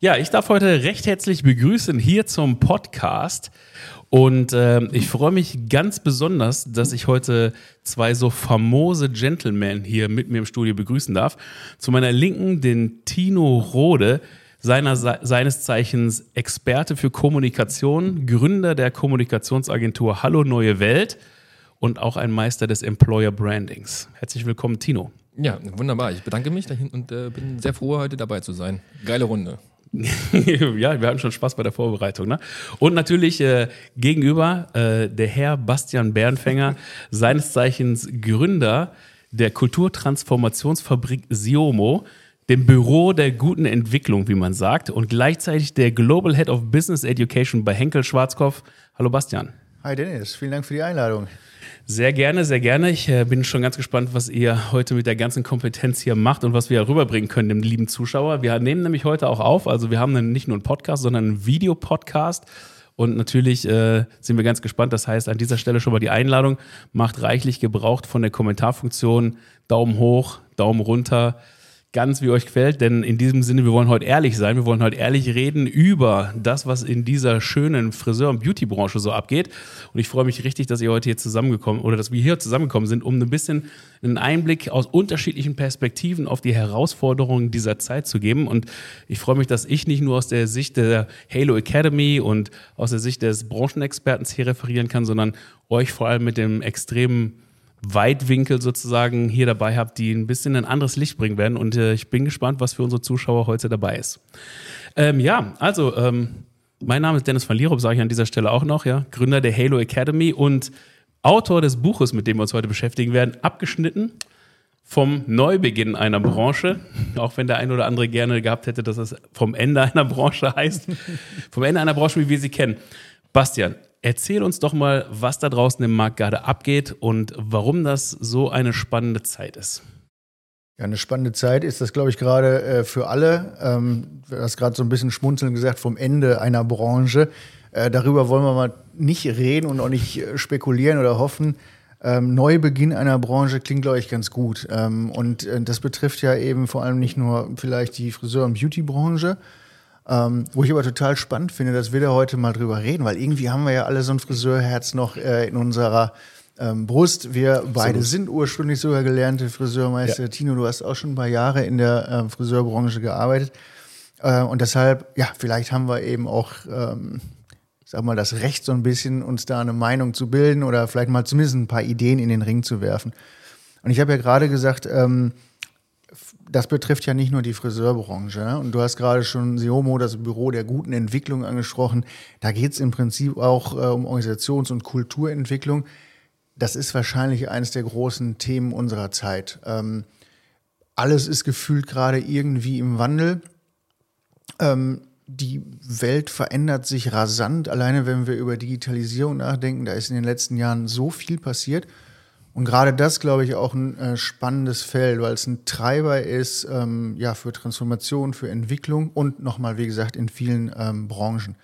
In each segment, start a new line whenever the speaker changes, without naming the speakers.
Ja, ich darf heute recht herzlich begrüßen hier zum Podcast. Und äh, ich freue mich ganz besonders, dass ich heute zwei so famose Gentlemen hier mit mir im Studio begrüßen darf. Zu meiner Linken den Tino Rode, seiner, seines Zeichens Experte für Kommunikation, Gründer der Kommunikationsagentur Hallo Neue Welt und auch ein Meister des Employer Brandings. Herzlich willkommen, Tino.
Ja, wunderbar. Ich bedanke mich und äh, bin sehr froh, heute dabei zu sein. Geile Runde.
ja, wir hatten schon Spaß bei der Vorbereitung. Ne? Und natürlich äh, gegenüber äh, der Herr Bastian Bernfänger, seines Zeichens Gründer der Kulturtransformationsfabrik Siomo, dem Büro der guten Entwicklung, wie man sagt, und gleichzeitig der Global Head of Business Education bei Henkel Schwarzkopf. Hallo Bastian.
Hi Dennis, vielen Dank für die Einladung.
Sehr gerne, sehr gerne. Ich äh, bin schon ganz gespannt, was ihr heute mit der ganzen Kompetenz hier macht und was wir rüberbringen können dem lieben Zuschauer. Wir nehmen nämlich heute auch auf, also wir haben nicht nur einen Podcast, sondern einen Videopodcast. Und natürlich äh, sind wir ganz gespannt. Das heißt, an dieser Stelle schon mal die Einladung. Macht reichlich gebraucht von der Kommentarfunktion. Daumen hoch, Daumen runter ganz, wie euch gefällt, denn in diesem Sinne, wir wollen heute ehrlich sein, wir wollen heute ehrlich reden über das, was in dieser schönen Friseur- und Beauty-Branche so abgeht. Und ich freue mich richtig, dass ihr heute hier zusammengekommen oder dass wir hier zusammengekommen sind, um ein bisschen einen Einblick aus unterschiedlichen Perspektiven auf die Herausforderungen dieser Zeit zu geben. Und ich freue mich, dass ich nicht nur aus der Sicht der Halo Academy und aus der Sicht des Branchenexperten hier referieren kann, sondern euch vor allem mit dem extremen Weitwinkel sozusagen hier dabei habt, die ein bisschen ein anderes Licht bringen werden. Und äh, ich bin gespannt, was für unsere Zuschauer heute dabei ist. Ähm, ja, also ähm, mein Name ist Dennis van Lierop, sage ich an dieser Stelle auch noch, ja, Gründer der Halo Academy und Autor des Buches, mit dem wir uns heute beschäftigen werden, abgeschnitten vom Neubeginn einer Branche, auch wenn der ein oder andere gerne gehabt hätte, dass es vom Ende einer Branche heißt, vom Ende einer Branche, wie wir sie kennen. Bastian, Erzähl uns doch mal, was da draußen im Markt gerade abgeht und warum das so eine spannende Zeit ist.
Ja, eine spannende Zeit ist das, glaube ich, gerade äh, für alle. Ähm, du hast gerade so ein bisschen schmunzeln gesagt vom Ende einer Branche. Äh, darüber wollen wir mal nicht reden und auch nicht äh, spekulieren oder hoffen. Ähm, Neubeginn einer Branche klingt, glaube ich, ganz gut. Ähm, und äh, das betrifft ja eben vor allem nicht nur vielleicht die Friseur- und Beauty-Branche, ähm, wo ich aber total spannend finde, dass wir da heute mal drüber reden, weil irgendwie haben wir ja alle so ein Friseurherz noch äh, in unserer ähm, Brust. Wir beide so. sind ursprünglich sogar gelernte Friseurmeister. Ja. Tino, du hast auch schon ein paar Jahre in der äh, Friseurbranche gearbeitet. Äh, und deshalb, ja, vielleicht haben wir eben auch, ähm, ich sag mal, das Recht so ein bisschen, uns da eine Meinung zu bilden oder vielleicht mal zumindest ein paar Ideen in den Ring zu werfen. Und ich habe ja gerade gesagt, ähm, das betrifft ja nicht nur die Friseurbranche. Ne? Und du hast gerade schon Siomo, das Büro der guten Entwicklung, angesprochen. Da geht es im Prinzip auch äh, um Organisations- und Kulturentwicklung. Das ist wahrscheinlich eines der großen Themen unserer Zeit. Ähm, alles ist gefühlt gerade irgendwie im Wandel. Ähm, die Welt verändert sich rasant. Alleine wenn wir über Digitalisierung nachdenken, da ist in den letzten Jahren so viel passiert. Und gerade das, glaube ich, auch ein äh, spannendes Feld, weil es ein Treiber ist ähm, ja, für Transformation, für Entwicklung und nochmal, wie gesagt, in vielen ähm, Branchen.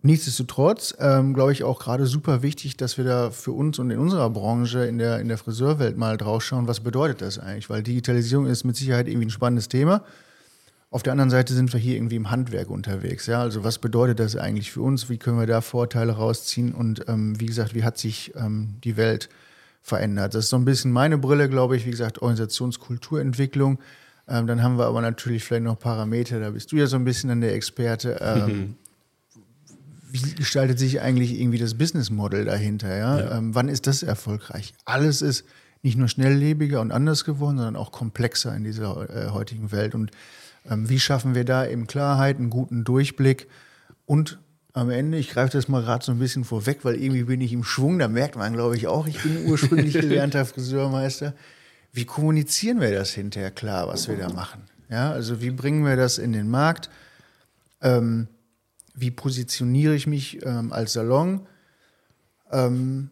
Nichtsdestotrotz, ähm, glaube ich, auch gerade super wichtig, dass wir da für uns und in unserer Branche, in der, in der Friseurwelt mal drauf schauen, was bedeutet das eigentlich? Weil Digitalisierung ist mit Sicherheit irgendwie ein spannendes Thema. Auf der anderen Seite sind wir hier irgendwie im Handwerk unterwegs. Ja? Also was bedeutet das eigentlich für uns? Wie können wir da Vorteile rausziehen? Und ähm, wie gesagt, wie hat sich ähm, die Welt äh, verändert. Das ist so ein bisschen meine Brille, glaube ich, wie gesagt, Organisationskulturentwicklung. Ähm, dann haben wir aber natürlich vielleicht noch Parameter, da bist du ja so ein bisschen an der Experte. Ähm, wie gestaltet sich eigentlich irgendwie das Business Model dahinter? Ja? ja. Ähm, wann ist das erfolgreich? Alles ist nicht nur schnelllebiger und anders geworden, sondern auch komplexer in dieser äh, heutigen Welt. Und ähm, wie schaffen wir da eben Klarheit, einen guten Durchblick und am Ende, ich greife das mal gerade so ein bisschen vorweg, weil irgendwie bin ich im Schwung, da merkt man, glaube ich, auch, ich bin ursprünglich gelernter Friseurmeister. Wie kommunizieren wir das hinterher klar, was wir da machen? Ja, also wie bringen wir das in den Markt? Ähm, wie positioniere ich mich ähm, als Salon? Ähm,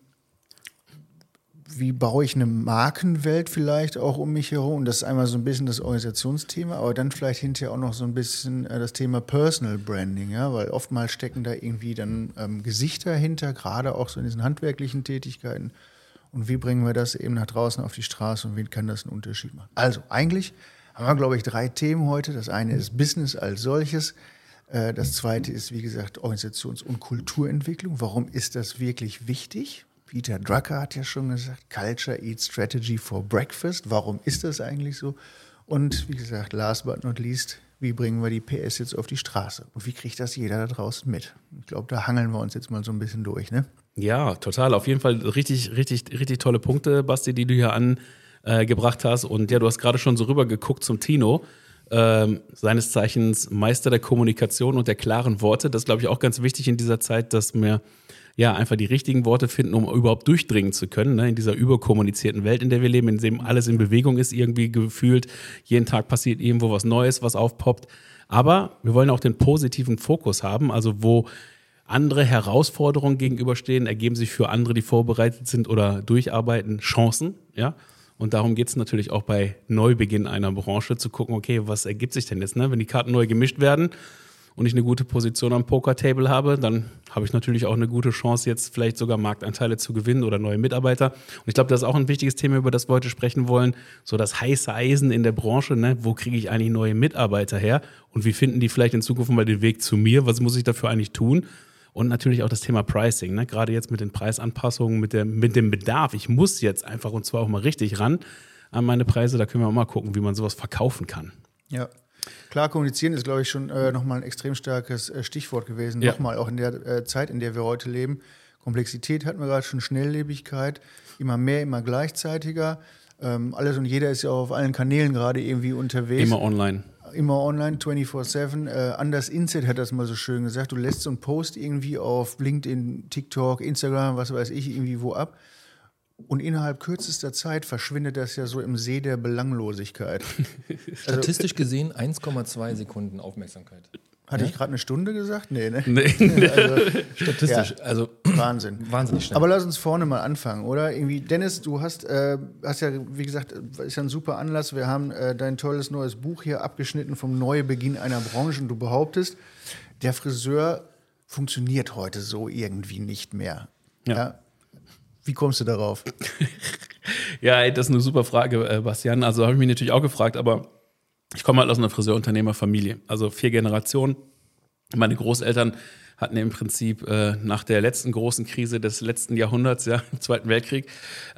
wie baue ich eine Markenwelt vielleicht auch um mich herum? Und das ist einmal so ein bisschen das Organisationsthema, aber dann vielleicht hinterher auch noch so ein bisschen äh, das Thema Personal Branding, ja, weil oftmals stecken da irgendwie dann ähm, Gesichter hinter, gerade auch so in diesen handwerklichen Tätigkeiten. Und wie bringen wir das eben nach draußen auf die Straße und wie kann das einen Unterschied machen? Also eigentlich haben wir, glaube ich, drei Themen heute. Das eine ist Business als solches. Äh, das zweite ist, wie gesagt, Organisations- und Kulturentwicklung. Warum ist das wirklich wichtig? Peter Drucker hat ja schon gesagt, Culture Eats Strategy for Breakfast. Warum ist das eigentlich so? Und wie gesagt, last but not least, wie bringen wir die PS jetzt auf die Straße? Und wie kriegt das jeder da draußen mit? Ich glaube, da hangeln wir uns jetzt mal so ein bisschen durch, ne?
Ja, total. Auf jeden Fall richtig, richtig, richtig tolle Punkte, Basti, die du hier angebracht hast. Und ja, du hast gerade schon so rüber geguckt zum Tino. Ähm, seines Zeichens Meister der Kommunikation und der klaren Worte. Das glaube ich, auch ganz wichtig in dieser Zeit, dass wir ja einfach die richtigen Worte finden, um überhaupt durchdringen zu können, ne? in dieser überkommunizierten Welt, in der wir leben, in dem alles in Bewegung ist, irgendwie gefühlt. Jeden Tag passiert irgendwo was Neues, was aufpoppt. Aber wir wollen auch den positiven Fokus haben, also wo andere Herausforderungen gegenüberstehen, ergeben sich für andere, die vorbereitet sind oder durcharbeiten, Chancen, ja. Und darum geht es natürlich auch bei Neubeginn einer Branche zu gucken, okay, was ergibt sich denn jetzt, ne? Wenn die Karten neu gemischt werden und ich eine gute Position am Poker-Table habe, dann habe ich natürlich auch eine gute Chance, jetzt vielleicht sogar Marktanteile zu gewinnen oder neue Mitarbeiter. Und ich glaube, das ist auch ein wichtiges Thema, über das wir heute sprechen wollen. So das heiße Eisen in der Branche, ne? Wo kriege ich eigentlich neue Mitarbeiter her? Und wie finden die vielleicht in Zukunft mal den Weg zu mir? Was muss ich dafür eigentlich tun? Und natürlich auch das Thema Pricing, ne? gerade jetzt mit den Preisanpassungen, mit, der, mit dem Bedarf. Ich muss jetzt einfach und zwar auch mal richtig ran an meine Preise. Da können wir auch mal gucken, wie man sowas verkaufen kann.
Ja. Klar, kommunizieren ist, glaube ich, schon äh, nochmal ein extrem starkes äh, Stichwort gewesen. Ja. Nochmal auch in der äh, Zeit, in der wir heute leben. Komplexität hatten wir gerade schon, Schnelllebigkeit, immer mehr, immer gleichzeitiger. Ähm, alles und jeder ist ja auch auf allen Kanälen gerade irgendwie unterwegs.
Immer online
immer online, 24-7. Äh, Anders Inset hat das mal so schön gesagt. Du lässt so einen Post irgendwie auf LinkedIn, TikTok, Instagram, was weiß ich, irgendwie wo ab. Und innerhalb kürzester Zeit verschwindet das ja so im See der Belanglosigkeit.
Statistisch gesehen 1,2 Sekunden Aufmerksamkeit.
Hatte ja? ich gerade eine Stunde gesagt? Nee, ne?
Nee. also, Statistisch,
ja, also Wahnsinn.
Wahnsinnig schnell.
Aber lass uns vorne mal anfangen, oder? Irgendwie, Dennis, du hast, äh, hast ja, wie gesagt, ist ja ein super Anlass. Wir haben äh, dein tolles neues Buch hier abgeschnitten vom Neubeginn einer Branche und du behauptest, der Friseur funktioniert heute so irgendwie nicht mehr. ja? ja? Wie kommst du darauf?
ja, das ist eine super Frage, äh, Bastian. Also habe ich mich natürlich auch gefragt, aber ich komme halt aus einer Friseurunternehmerfamilie, also vier Generationen. Meine Großeltern hatten im Prinzip äh, nach der letzten großen Krise des letzten Jahrhunderts, ja, im Zweiten Weltkrieg,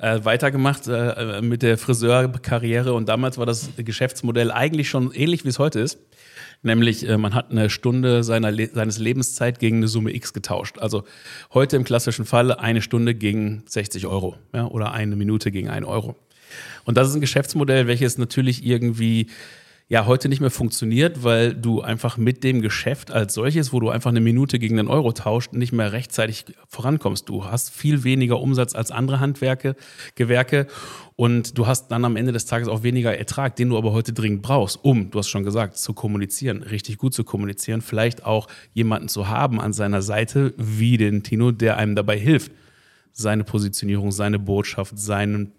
äh, weitergemacht äh, mit der Friseurkarriere. Und damals war das Geschäftsmodell eigentlich schon ähnlich, wie es heute ist. Nämlich, äh, man hat eine Stunde seiner Le seines Lebenszeit gegen eine Summe X getauscht. Also heute im klassischen Fall eine Stunde gegen 60 Euro ja, oder eine Minute gegen einen Euro. Und das ist ein Geschäftsmodell, welches natürlich irgendwie ja heute nicht mehr funktioniert, weil du einfach mit dem Geschäft als solches, wo du einfach eine Minute gegen einen Euro tauscht, nicht mehr rechtzeitig vorankommst. Du hast viel weniger Umsatz als andere Handwerke, Gewerke und du hast dann am Ende des Tages auch weniger Ertrag, den du aber heute dringend brauchst, um, du hast schon gesagt, zu kommunizieren, richtig gut zu kommunizieren, vielleicht auch jemanden zu haben an seiner Seite, wie den Tino, der einem dabei hilft, seine Positionierung, seine Botschaft, seinen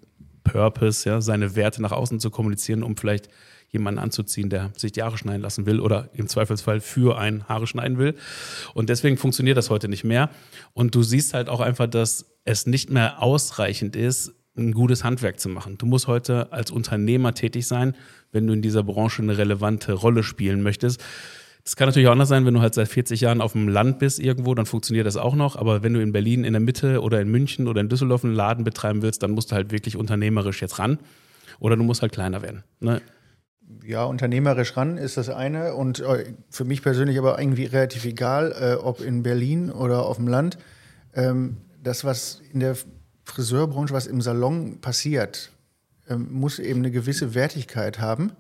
Purpose, ja, seine Werte nach außen zu kommunizieren, um vielleicht jemanden anzuziehen, der sich die Haare schneiden lassen will oder im Zweifelsfall für einen Haare schneiden will. Und deswegen funktioniert das heute nicht mehr. Und du siehst halt auch einfach, dass es nicht mehr ausreichend ist, ein gutes Handwerk zu machen. Du musst heute als Unternehmer tätig sein, wenn du in dieser Branche eine relevante Rolle spielen möchtest. Das kann natürlich auch anders sein, wenn du halt seit 40 Jahren auf dem Land bist irgendwo, dann funktioniert das auch noch. Aber wenn du in Berlin in der Mitte oder in München oder in Düsseldorf einen Laden betreiben willst, dann musst du halt wirklich unternehmerisch jetzt ran. Oder du musst halt kleiner werden. Ne?
Ja, unternehmerisch ran ist das eine und äh, für mich persönlich aber irgendwie relativ egal, äh, ob in Berlin oder auf dem Land. Ähm, das, was in der Friseurbranche, was im Salon passiert, ähm, muss eben eine gewisse Wertigkeit haben.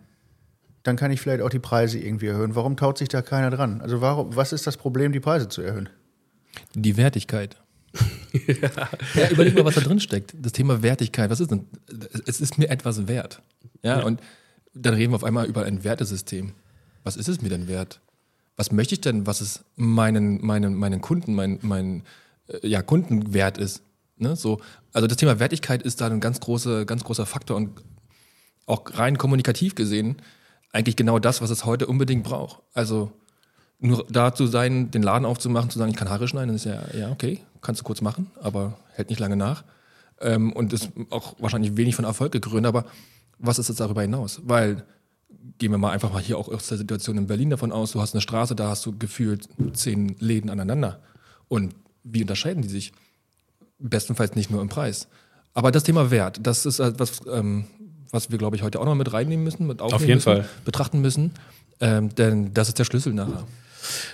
Dann kann ich vielleicht auch die Preise irgendwie erhöhen. Warum taut sich da keiner dran? Also warum, was ist das Problem, die Preise zu erhöhen?
Die Wertigkeit. ja. ja, überleg mal, was da drin steckt. Das Thema Wertigkeit. Was ist denn? Es ist mir etwas wert. Ja, ja. und dann reden wir auf einmal über ein Wertesystem. Was ist es mir denn wert? Was möchte ich denn, was es meinen, meinen, meinen Kunden, mein, mein äh, ja, Kunden wert ist? Ne? So, also das Thema Wertigkeit ist da ein ganz, große, ganz großer Faktor und auch rein kommunikativ gesehen eigentlich genau das, was es heute unbedingt braucht. Also nur da zu sein, den Laden aufzumachen, zu sagen, ich kann Haare schneiden, ist ja, ja okay, kannst du kurz machen, aber hält nicht lange nach. Ähm, und ist auch wahrscheinlich wenig von Erfolg gekrönt, aber was ist jetzt darüber hinaus? Weil gehen wir mal einfach mal hier auch aus der Situation in Berlin davon aus, du hast eine Straße, da hast du gefühlt zehn Läden aneinander. Und wie unterscheiden die sich? Bestenfalls nicht nur im Preis. Aber das Thema Wert, das ist etwas, ähm, was wir, glaube ich, heute auch noch mit reinnehmen müssen, mit
Auf jeden
müssen,
Fall.
betrachten müssen. Ähm, denn das ist der Schlüssel nachher.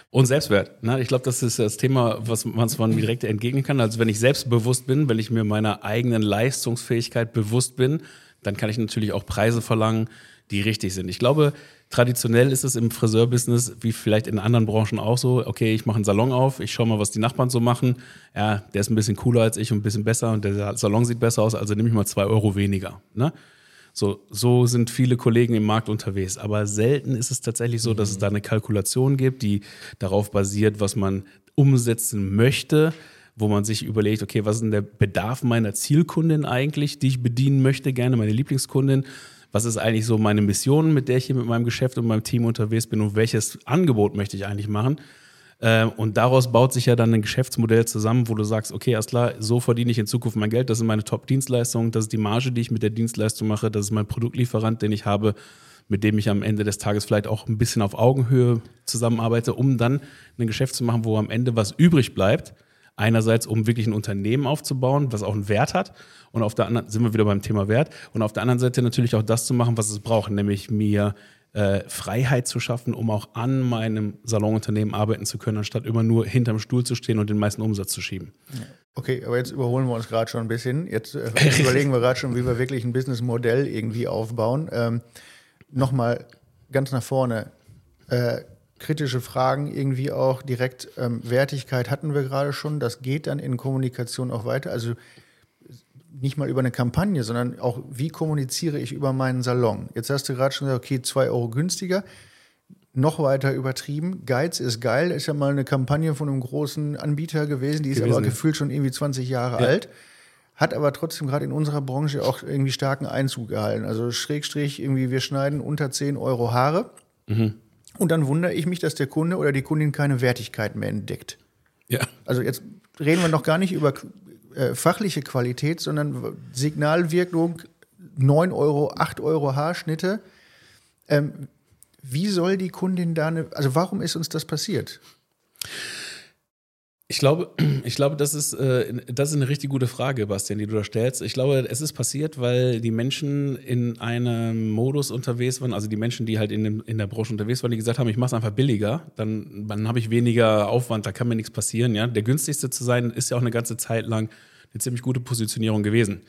Und Selbstwert. Ne? Ich glaube, das ist das Thema, was man man direkt entgegnen kann. Also wenn ich selbstbewusst bin, wenn ich mir meiner eigenen Leistungsfähigkeit bewusst bin, dann kann ich natürlich auch Preise verlangen, die richtig sind. Ich glaube, traditionell ist es im Friseurbusiness, wie vielleicht in anderen Branchen auch so, okay, ich mache einen Salon auf, ich schaue mal, was die Nachbarn so machen. Ja, der ist ein bisschen cooler als ich und ein bisschen besser und der Salon sieht besser aus, also nehme ich mal zwei Euro weniger. Ne? So, so sind viele Kollegen im Markt unterwegs. Aber selten ist es tatsächlich so, dass es da eine Kalkulation gibt, die darauf basiert, was man umsetzen möchte, wo man sich überlegt, okay, was ist denn der Bedarf meiner Zielkundin eigentlich, die ich bedienen möchte, gerne meine Lieblingskundin was ist eigentlich so meine Mission, mit der ich hier mit meinem Geschäft und meinem Team unterwegs bin und welches Angebot möchte ich eigentlich machen. Ähm, und daraus baut sich ja dann ein Geschäftsmodell zusammen, wo du sagst, okay, erst klar, so verdiene ich in Zukunft mein Geld, das sind meine Top-Dienstleistungen, das ist die Marge, die ich mit der Dienstleistung mache, das ist mein Produktlieferant, den ich habe, mit dem ich am Ende des Tages vielleicht auch ein bisschen auf Augenhöhe zusammenarbeite, um dann ein Geschäft zu machen, wo am Ende was übrig bleibt. Einerseits, um wirklich ein Unternehmen aufzubauen, was auch einen Wert hat und auf der anderen sind wir wieder beim Thema Wert. Und auf der anderen Seite natürlich auch das zu machen, was es braucht, nämlich mir äh, Freiheit zu schaffen, um auch an meinem Salonunternehmen arbeiten zu können, anstatt immer nur hinterm Stuhl zu stehen und den meisten Umsatz zu schieben.
Okay, aber jetzt überholen wir uns gerade schon ein bisschen. Jetzt äh, überlegen wir gerade schon, wie wir wirklich ein Businessmodell irgendwie aufbauen. Ähm, Nochmal ganz nach vorne. Äh, kritische Fragen irgendwie auch direkt. Ähm, Wertigkeit hatten wir gerade schon. Das geht dann in Kommunikation auch weiter. Also nicht mal über eine Kampagne, sondern auch, wie kommuniziere ich über meinen Salon. Jetzt hast du gerade schon gesagt, okay, zwei Euro günstiger. Noch weiter übertrieben. Geiz ist geil, ist ja mal eine Kampagne von einem großen Anbieter gewesen, die ist gewesen, aber gefühlt schon irgendwie 20 Jahre ja. alt. Hat aber trotzdem gerade in unserer Branche auch irgendwie starken Einzug gehalten. Also Schrägstrich, irgendwie, wir schneiden unter 10 Euro Haare. Mhm. Und dann wundere ich mich, dass der Kunde oder die Kundin keine Wertigkeit mehr entdeckt. Ja. Also jetzt reden wir noch gar nicht über äh, fachliche Qualität, sondern Signalwirkung, 9 Euro, 8 Euro Haarschnitte. Ähm, wie soll die Kundin da eine, also warum ist uns das passiert?
Ich glaube, ich glaube, das ist, äh, das ist eine richtig gute Frage, Bastian, die du da stellst. Ich glaube, es ist passiert, weil die Menschen in einem Modus unterwegs waren, also die Menschen, die halt in, dem, in der Branche unterwegs waren, die gesagt haben, ich mache es einfach billiger, dann, dann habe ich weniger Aufwand, da kann mir nichts passieren. Ja? Der günstigste zu sein, ist ja auch eine ganze Zeit lang eine ziemlich gute Positionierung gewesen.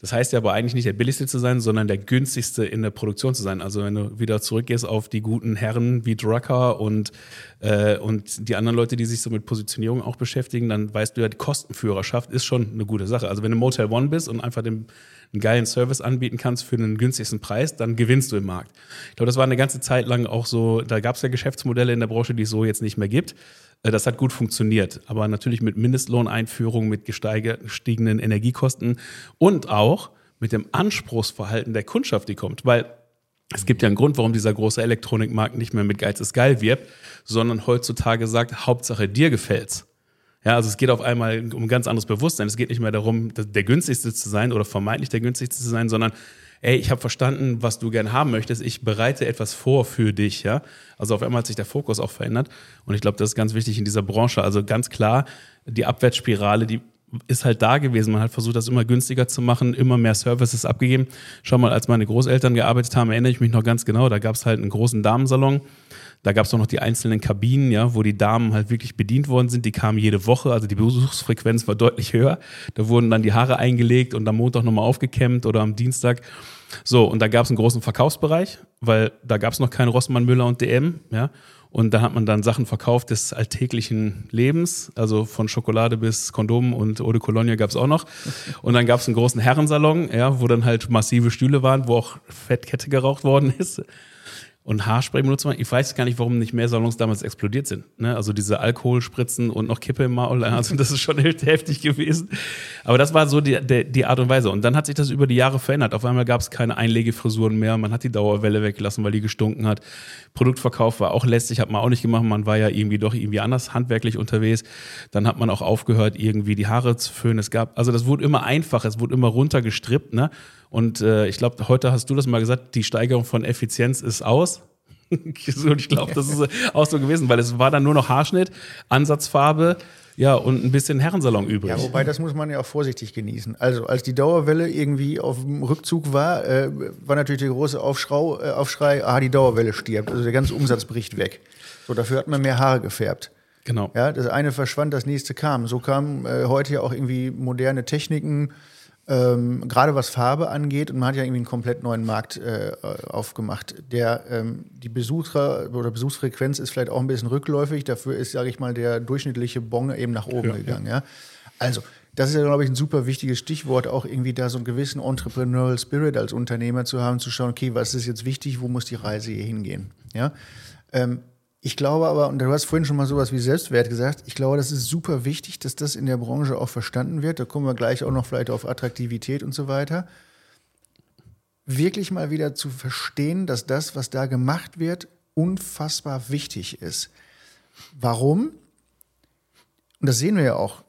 Das heißt ja aber eigentlich nicht der billigste zu sein, sondern der günstigste in der Produktion zu sein. Also wenn du wieder zurückgehst auf die guten Herren wie Drucker und, äh, und die anderen Leute, die sich so mit Positionierung auch beschäftigen, dann weißt du ja, die Kostenführerschaft ist schon eine gute Sache. Also wenn du Motel One bist und einfach den, einen geilen Service anbieten kannst für einen günstigsten Preis, dann gewinnst du im Markt. Ich glaube, das war eine ganze Zeit lang auch so, da gab es ja Geschäftsmodelle in der Branche, die es so jetzt nicht mehr gibt. Äh, das hat gut funktioniert, aber natürlich mit Mindestlohneinführung, mit gestiegenen Energiekosten und auch mit dem Anspruchsverhalten der Kundschaft, die kommt. Weil es gibt ja einen Grund, warum dieser große Elektronikmarkt nicht mehr mit Geiz ist geil wirbt, sondern heutzutage sagt, Hauptsache dir gefällt's. Ja, also es geht auf einmal um ein ganz anderes Bewusstsein. Es geht nicht mehr darum, der günstigste zu sein oder vermeintlich der günstigste zu sein, sondern ey, ich habe verstanden, was du gerne haben möchtest, ich bereite etwas vor für dich, ja. Also auf einmal hat sich der Fokus auch verändert und ich glaube, das ist ganz wichtig in dieser Branche. Also ganz klar, die Abwärtsspirale, die ist halt da gewesen. Man hat versucht, das immer günstiger zu machen, immer mehr Services abgegeben. Schau mal, als meine Großeltern gearbeitet haben, erinnere ich mich noch ganz genau, da gab es halt einen großen Damensalon. Da gab es auch noch die einzelnen Kabinen, ja, wo die Damen halt wirklich bedient worden sind. Die kamen jede Woche, also die Besuchsfrequenz war deutlich höher. Da wurden dann die Haare eingelegt und am Montag nochmal aufgekämmt oder am Dienstag. So, und da gab es einen großen Verkaufsbereich, weil da gab es noch keinen Rossmann, Müller und DM, ja. Und da hat man dann Sachen verkauft des alltäglichen Lebens, also von Schokolade bis Kondom und Eau de Cologne gab es auch noch. Und dann gab es einen großen Herrensalon, ja, wo dann halt massive Stühle waren, wo auch Fettkette geraucht worden ist und Haarspray benutzt man. Ich weiß gar nicht, warum nicht mehr Salons damals explodiert sind. Ne? Also diese Alkoholspritzen und noch Kippe im Maul, also das ist schon heftig gewesen. Aber das war so die, die, die Art und Weise. Und dann hat sich das über die Jahre verändert. Auf einmal gab es keine Einlegefrisuren mehr. Man hat die Dauerwelle weggelassen, weil die gestunken hat. Produktverkauf war auch lästig, hat man auch nicht gemacht. Man war ja irgendwie doch irgendwie anders handwerklich unterwegs. Dann hat man auch aufgehört, irgendwie die Haare zu föhnen. Es gab, also das wurde immer einfacher, es wurde immer runtergestrippt, ne? Und äh, ich glaube, heute hast du das mal gesagt, die Steigerung von Effizienz ist aus. und ich glaube, das ist auch so gewesen, weil es war dann nur noch Haarschnitt, Ansatzfarbe, ja, und ein bisschen Herrensalon übrig.
Ja, wobei das muss man ja auch vorsichtig genießen. Also, als die Dauerwelle irgendwie auf dem Rückzug war, äh, war natürlich der große Aufschrau, äh, Aufschrei, ah, die Dauerwelle stirbt. Also der ganze Umsatz bricht weg. So, dafür hat man mehr Haare gefärbt.
Genau.
Ja, das eine verschwand, das nächste kam. So kamen äh, heute ja auch irgendwie moderne Techniken, ähm, gerade was Farbe angeht. Und man hat ja irgendwie einen komplett neuen Markt äh, aufgemacht. Der, ähm, die Besucher oder Besuchsfrequenz ist vielleicht auch ein bisschen rückläufig. Dafür ist, sage ich mal, der durchschnittliche Bon eben nach oben
Ja,
gegangen. Ja. Also, das ist ja, glaube ich, ein super wichtiges Stichwort, auch irgendwie da so einen gewissen Entrepreneurial Spirit als Unternehmer zu haben, zu schauen, okay, was ist jetzt wichtig, wo muss die Reise hier hingehen? Ja. Ähm, ich glaube aber, und du hast vorhin schon mal sowas wie Selbstwert gesagt, ich glaube, das ist super wichtig, dass das in der Branche auch verstanden wird. Da kommen wir gleich auch noch vielleicht auf Attraktivität und so weiter. Wirklich mal wieder zu verstehen, dass das, was da gemacht wird, unfassbar wichtig ist. Warum? Und das sehen wir ja auch.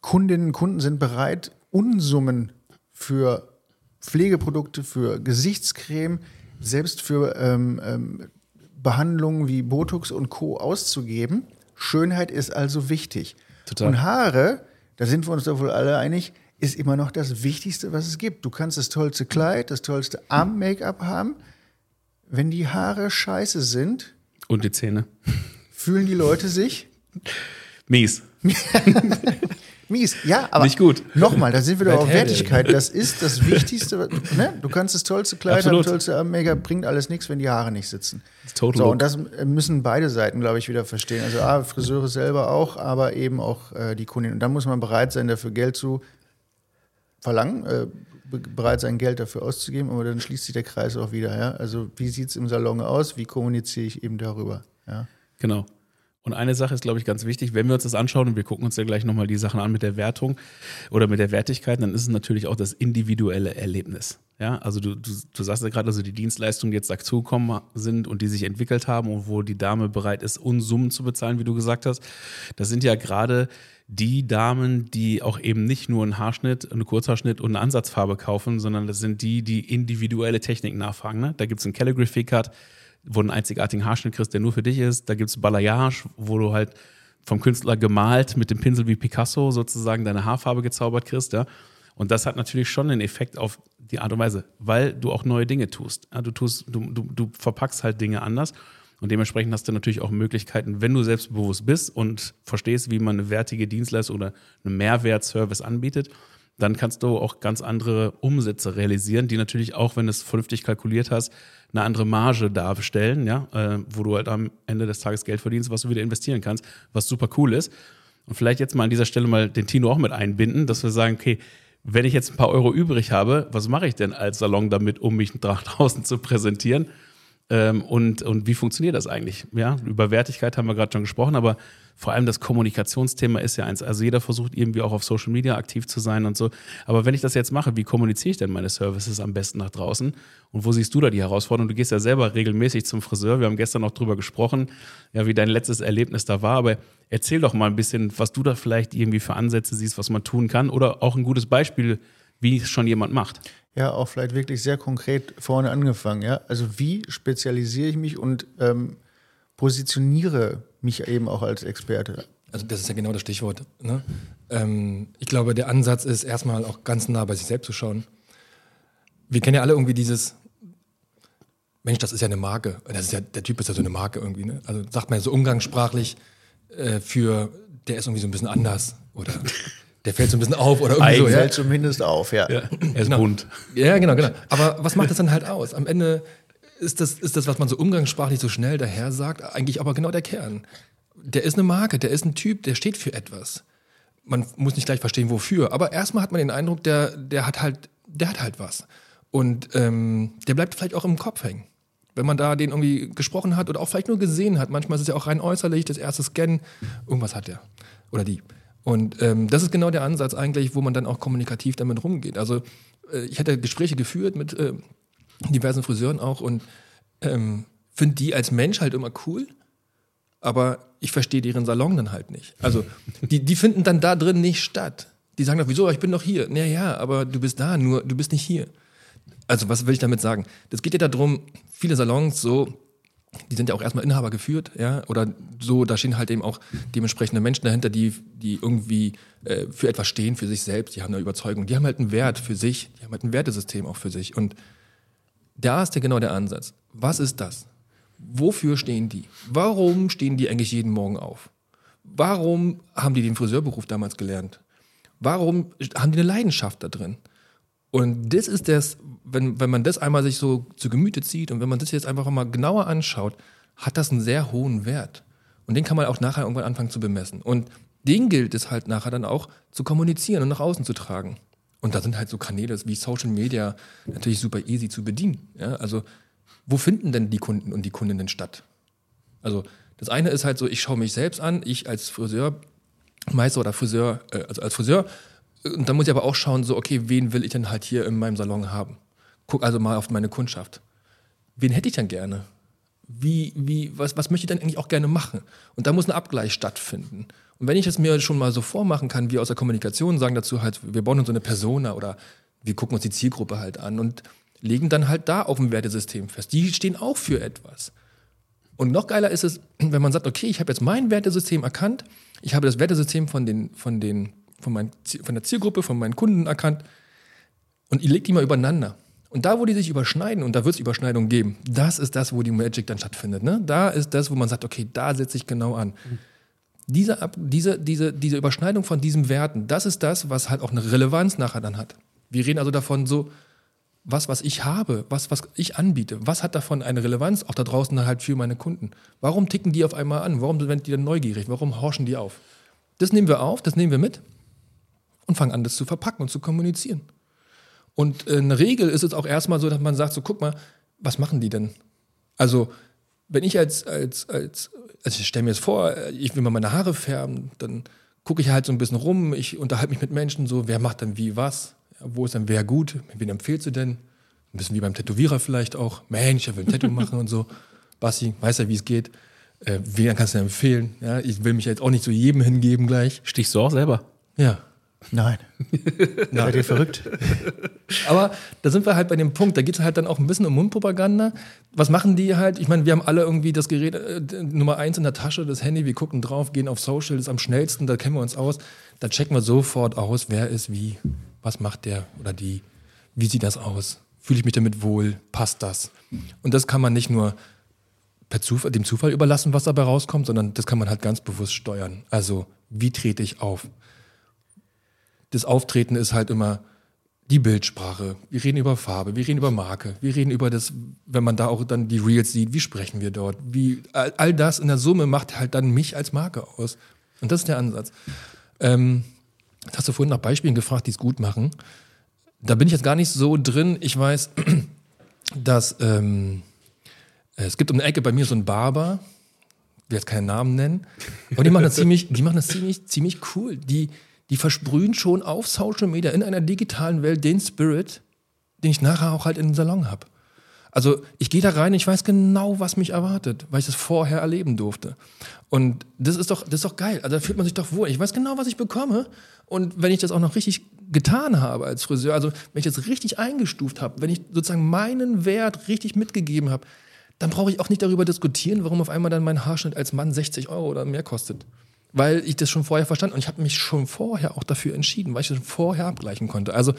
Kundinnen und Kunden sind bereit, Unsummen für Pflegeprodukte, für Gesichtscreme, selbst für ähm, ähm, Behandlungen wie Botox und Co. auszugeben. Schönheit ist also wichtig.
Total.
Und Haare, da sind wir uns doch wohl alle einig, ist immer noch das Wichtigste, was es gibt. Du kannst das tollste Kleid, das tollste Arm-Make-up haben. Wenn die Haare scheiße sind,
Und die Zähne.
fühlen die Leute sich
Mies.
mies. Ja, aber
Nicht gut.
nochmal, da sind wir doch auf. Wertigkeit. Das ist das Wichtigste. Ne? Du kannst das tollste Kleid haben,
Absolut.
das tollste Arm-Make-up, bringt alles nichts, wenn die Haare nicht sitzen.
Total
So, und das müssen beide Seiten, glaube ich, wieder verstehen. Also A, Friseure selber auch, aber eben auch äh, die Kundin. Und dann muss man bereit sein, dafür Geld zu verlangen, äh, be- bereit sein, Geld dafür auszugeben, aber dann schließt sich der Kreis auch wieder. Ja? Also wie sieht es im Salon aus? Wie kommuniziere ich eben darüber? Ja?
Genau. Und eine Sache ist, glaube ich, ganz wichtig, wenn wir uns das anschauen und wir gucken uns ja gleich nochmal die Sachen an mit der Wertung oder mit der Wertigkeit, dann ist es natürlich auch das individuelle Erlebnis. Ja, also du, du, du sagst ja gerade, also die Dienstleistungen, die jetzt dazugekommen sind und die sich entwickelt haben und wo die Dame bereit ist, Unsummen zu bezahlen, wie du gesagt hast, das sind ja gerade die Damen, die auch eben nicht nur einen Haarschnitt, einen Kurzhaarschnitt und eine Ansatzfarbe kaufen, sondern das sind die, die individuelle Technik nachfragen. Ne? Da gibt es einen Calligraphy Cut, wo du einen einzigartigen Haarschnitt kriegst, der nur für dich ist. Da gibt es Balayage, wo du halt vom Künstler gemalt mit dem Pinsel wie Picasso sozusagen deine Haarfarbe gezaubert kriegst. Ja? Und das hat natürlich schon einen Effekt auf die Art und Weise, weil du auch neue Dinge tust. Ja, du, tust du, du, du verpackst halt Dinge anders. Und dementsprechend hast du natürlich auch Möglichkeiten, wenn du selbstbewusst bist und verstehst, wie man eine wertige Dienstleistung oder einen Mehrwertservice anbietet, dann kannst du auch ganz andere Umsätze realisieren, die natürlich auch, wenn du es vernünftig kalkuliert hast, eine andere Marge darstellen, ja, äh, wo du halt am Ende des Tages Geld verdienst, was du wieder investieren kannst, was super cool ist. Und vielleicht jetzt mal an dieser Stelle mal den Tino auch mit einbinden, dass wir sagen, okay, wenn ich jetzt ein paar Euro übrig habe, was mache ich denn als Salon damit, um mich nach draußen zu präsentieren? Ähm, und, und wie funktioniert das eigentlich? Ja, über Wertigkeit haben wir gerade schon gesprochen, aber vor allem das Kommunikationsthema ist ja eins. Also jeder versucht irgendwie auch auf Social Media aktiv zu sein und so. Aber wenn ich das jetzt mache, wie kommuniziere ich denn meine Services am besten nach draußen? Und wo siehst du da die Herausforderung? Du gehst ja selber regelmäßig zum Friseur. Wir haben gestern noch drüber gesprochen, ja, wie dein letztes Erlebnis da war. Aber erzähl doch mal ein bisschen, was du da vielleicht irgendwie für Ansätze siehst, was man tun kann. Oder auch ein gutes Beispiel, wie es schon jemand macht.
Ja, auch vielleicht wirklich sehr konkret vorne angefangen. Ja? Also wie spezialisiere ich mich und ähm, positioniere mich eben auch als Experte?
Also das ist ja genau das Stichwort. Ne? Ähm, ich glaube, der Ansatz ist erstmal auch ganz nah bei sich selbst zu schauen. Wir kennen ja alle irgendwie dieses, Mensch, das ist ja eine Marke. Das ist ja, der Typ ist ja so eine Marke irgendwie. Ne? Also sagt man ja so umgangssprachlich äh, für, der ist irgendwie so ein bisschen anders oder der fällt so ein bisschen auf oder irgendwie so.
Fällt
Ja?
zumindest auf, ja.
Er ist
Genau.
bunt.
Ja, genau, genau. Aber was macht das dann halt aus? Am Ende ist das, ist das, was man so umgangssprachlich so schnell daher sagt, eigentlich aber genau der Kern. Der ist eine Marke, der ist ein Typ, der steht für etwas. Man muss nicht gleich verstehen, wofür, aber erstmal hat man den Eindruck, der, der hat halt, der hat halt was. Und ähm, der bleibt vielleicht auch im Kopf hängen. Wenn man da den irgendwie gesprochen hat oder auch vielleicht nur gesehen hat, manchmal ist es ja auch rein äußerlich, das erste Scan, irgendwas hat der. Oder die. Und ähm, das ist genau der Ansatz eigentlich, wo man dann auch kommunikativ damit rumgeht. Also äh, ich hatte Gespräche geführt mit äh, diversen Friseuren auch und ähm, finde die als Mensch halt immer cool, aber ich verstehe deren Salon dann halt nicht. Also die, die finden dann da drin nicht statt. Die sagen doch, wieso, ich bin doch hier. Naja, aber du bist da, nur du bist nicht hier. Also, was will ich damit sagen? Das geht ja darum, viele Salons so, die sind ja auch erstmal Inhaber geführt, ja, oder so, da stehen halt eben auch dementsprechende Menschen dahinter, die, die irgendwie äh, für etwas stehen, für sich selbst, die haben eine Überzeugung, die haben halt einen Wert für sich, die haben halt ein Wertesystem auch für sich. Und da ist ja genau der Ansatz. Was ist das? Wofür stehen die? Warum stehen die eigentlich jeden Morgen auf? Warum haben die den Friseurberuf damals gelernt? Warum haben die eine Leidenschaft da drin? Und das ist das, wenn, wenn man das einmal sich so zu Gemüte zieht und wenn man das jetzt einfach mal genauer anschaut, hat das einen sehr hohen Wert. Und den kann man auch nachher irgendwann anfangen zu bemessen. Und den gilt es halt nachher dann auch zu kommunizieren und nach außen zu tragen. Und da sind halt so Kanäle wie Social Media natürlich super easy zu bedienen. Ja? Also, wo finden denn die Kunden und die Kundinnen statt? Also, das eine ist halt so, ich schaue mich selbst an, ich als Friseurmeister oder Friseur, äh, also als Friseur, und dann muss ich aber auch schauen, so, okay, wen will ich denn halt hier in meinem Salon haben? Guck also mal auf meine Kundschaft. Wen hätte ich denn gerne? Wie, wie, was, was möchte ich denn eigentlich auch gerne machen? Und da muss ein Abgleich stattfinden. Und wenn ich es mir schon mal so vormachen kann, wir aus der Kommunikation sagen dazu halt, wir bauen uns so eine Persona oder wir gucken uns die Zielgruppe halt an und legen dann halt da auf ein Wertesystem fest. Die stehen auch für etwas. Und noch geiler ist es, wenn man sagt, okay, ich habe jetzt mein Wertesystem erkannt, ich habe das Wertesystem von, den, von, den, von, mein, von der Zielgruppe, von meinen Kunden erkannt und ich lege die mal übereinander. Und da, wo die sich überschneiden, und da wird es Überschneidungen geben, das ist das, wo die Magic dann stattfindet. Ne? Da ist das, wo man sagt, okay, da setze ich genau an. Mhm diese, diese, diese, diese Überschneidung von diesen Werten, das ist das, was halt auch eine Relevanz nachher dann hat. Wir reden also davon so, was, was ich habe, was, was ich anbiete, was hat davon eine Relevanz auch da draußen halt für meine Kunden? Warum ticken die auf einmal an? Warum sind die dann neugierig? Warum horchen die auf? Das nehmen wir auf, das nehmen wir mit und fangen an, das zu verpacken und zu kommunizieren. Und äh, eine Regel ist es auch erstmal so, dass man sagt, so guck mal, was machen die denn? Also, wenn ich als, als, als also ich stelle mir jetzt vor, ich will mal meine Haare färben, dann gucke ich halt so ein bisschen rum, ich unterhalte mich mit Menschen so, wer macht dann wie was, wo ist dann wer gut, wen empfehlst du denn? Ein bisschen wie beim Tätowierer vielleicht auch, Mensch, er will ein Tattoo machen und so. Basti, weiß ja, wie es geht. Äh, wen kannst du empfehlen? Ja, ich will mich jetzt auch nicht zu jedem hingeben gleich.
Stichst du auch selber?
Ja.
Nein.
Seid ihr verrückt? Aber da sind wir halt bei dem Punkt, da geht es halt dann auch ein bisschen um Mundpropaganda. Was machen die halt? Ich meine, wir haben alle irgendwie das Gerät äh, Nummer eins in der Tasche, das Handy, wir gucken drauf, gehen auf Social, das ist am schnellsten, da kennen wir uns aus. Da checken wir sofort aus, wer ist wie, was macht der oder die, wie sieht das aus? Fühle ich mich damit wohl? Passt das? Und das kann man nicht nur per Zufall, dem Zufall überlassen, was dabei rauskommt, sondern das kann man halt ganz bewusst steuern. Also, wie trete ich auf? Das Auftreten ist halt immer die Bildsprache. Wir reden über Farbe, wir reden über Marke, wir reden über das, wenn man da auch dann die Reels sieht, wie sprechen wir dort, wie all, all das in der Summe macht halt dann mich als Marke aus. Und das ist der Ansatz. Ähm, hast du vorhin nach Beispielen gefragt, die es gut machen. Da bin ich jetzt gar nicht so drin. Ich weiß, dass ähm, es gibt um eine Ecke bei mir so einen Barber, ich will jetzt keinen Namen nennen, aber die machen das ziemlich, die machen das ziemlich, ziemlich cool. Die, die versprühen schon auf Social Media in einer digitalen Welt den Spirit, den ich nachher auch halt in den Salon habe. Also ich gehe da rein, ich weiß genau, was mich erwartet, weil ich das vorher erleben durfte. Und das ist doch, das ist doch geil. Also da fühlt man sich doch wohl. Ich weiß genau, was ich bekomme. Und wenn ich das auch noch richtig getan habe als Friseur, also wenn ich das richtig eingestuft habe, wenn ich sozusagen meinen Wert richtig mitgegeben habe, dann brauche ich auch nicht darüber diskutieren, warum auf einmal dann mein Haarschnitt als Mann 60 Euro oder mehr kostet weil ich das schon vorher verstanden und ich habe mich schon vorher auch dafür entschieden, weil ich das schon vorher abgleichen konnte. Also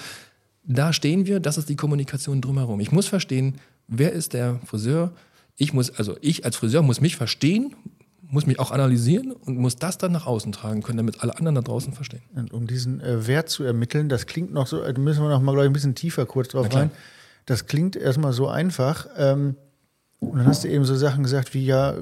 da stehen wir, das ist die Kommunikation drumherum. Ich muss verstehen, wer ist der Friseur? Ich muss, also ich als Friseur muss mich verstehen, muss mich auch analysieren und muss das dann nach außen tragen können, damit alle anderen da draußen verstehen.
Und um diesen äh, Wert zu ermitteln, das klingt noch so, da müssen wir noch mal, glaube ich, ein bisschen tiefer kurz drauf rein. Das klingt erstmal so einfach. Ähm, und dann hast du eben so Sachen gesagt wie, ja,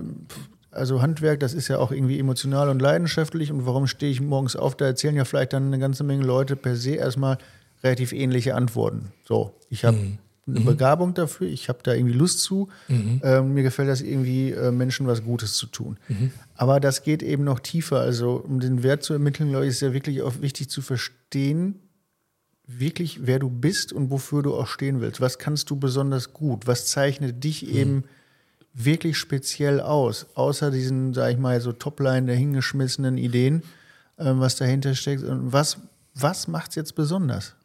also Handwerk, das ist ja auch irgendwie emotional und leidenschaftlich. Und warum stehe ich morgens auf? Da erzählen ja vielleicht dann eine ganze Menge Leute per se erstmal relativ ähnliche Antworten. So, ich habe mhm. eine mhm. Begabung dafür, ich habe da irgendwie Lust zu. Mhm. Ähm, mir gefällt das irgendwie, äh, Menschen was Gutes zu tun. Mhm. Aber das geht eben noch tiefer. Also, um den Wert zu ermitteln, glaube ich, ist ja wirklich auch wichtig zu verstehen, wirklich, wer du bist und wofür du auch stehen willst. Was kannst du besonders gut? Was zeichnet dich mhm. eben wirklich speziell aus, außer diesen, sag ich mal, so Topline der hingeschmissenen Ideen, ähm, was dahinter steckt. Und was, was macht es jetzt besonders?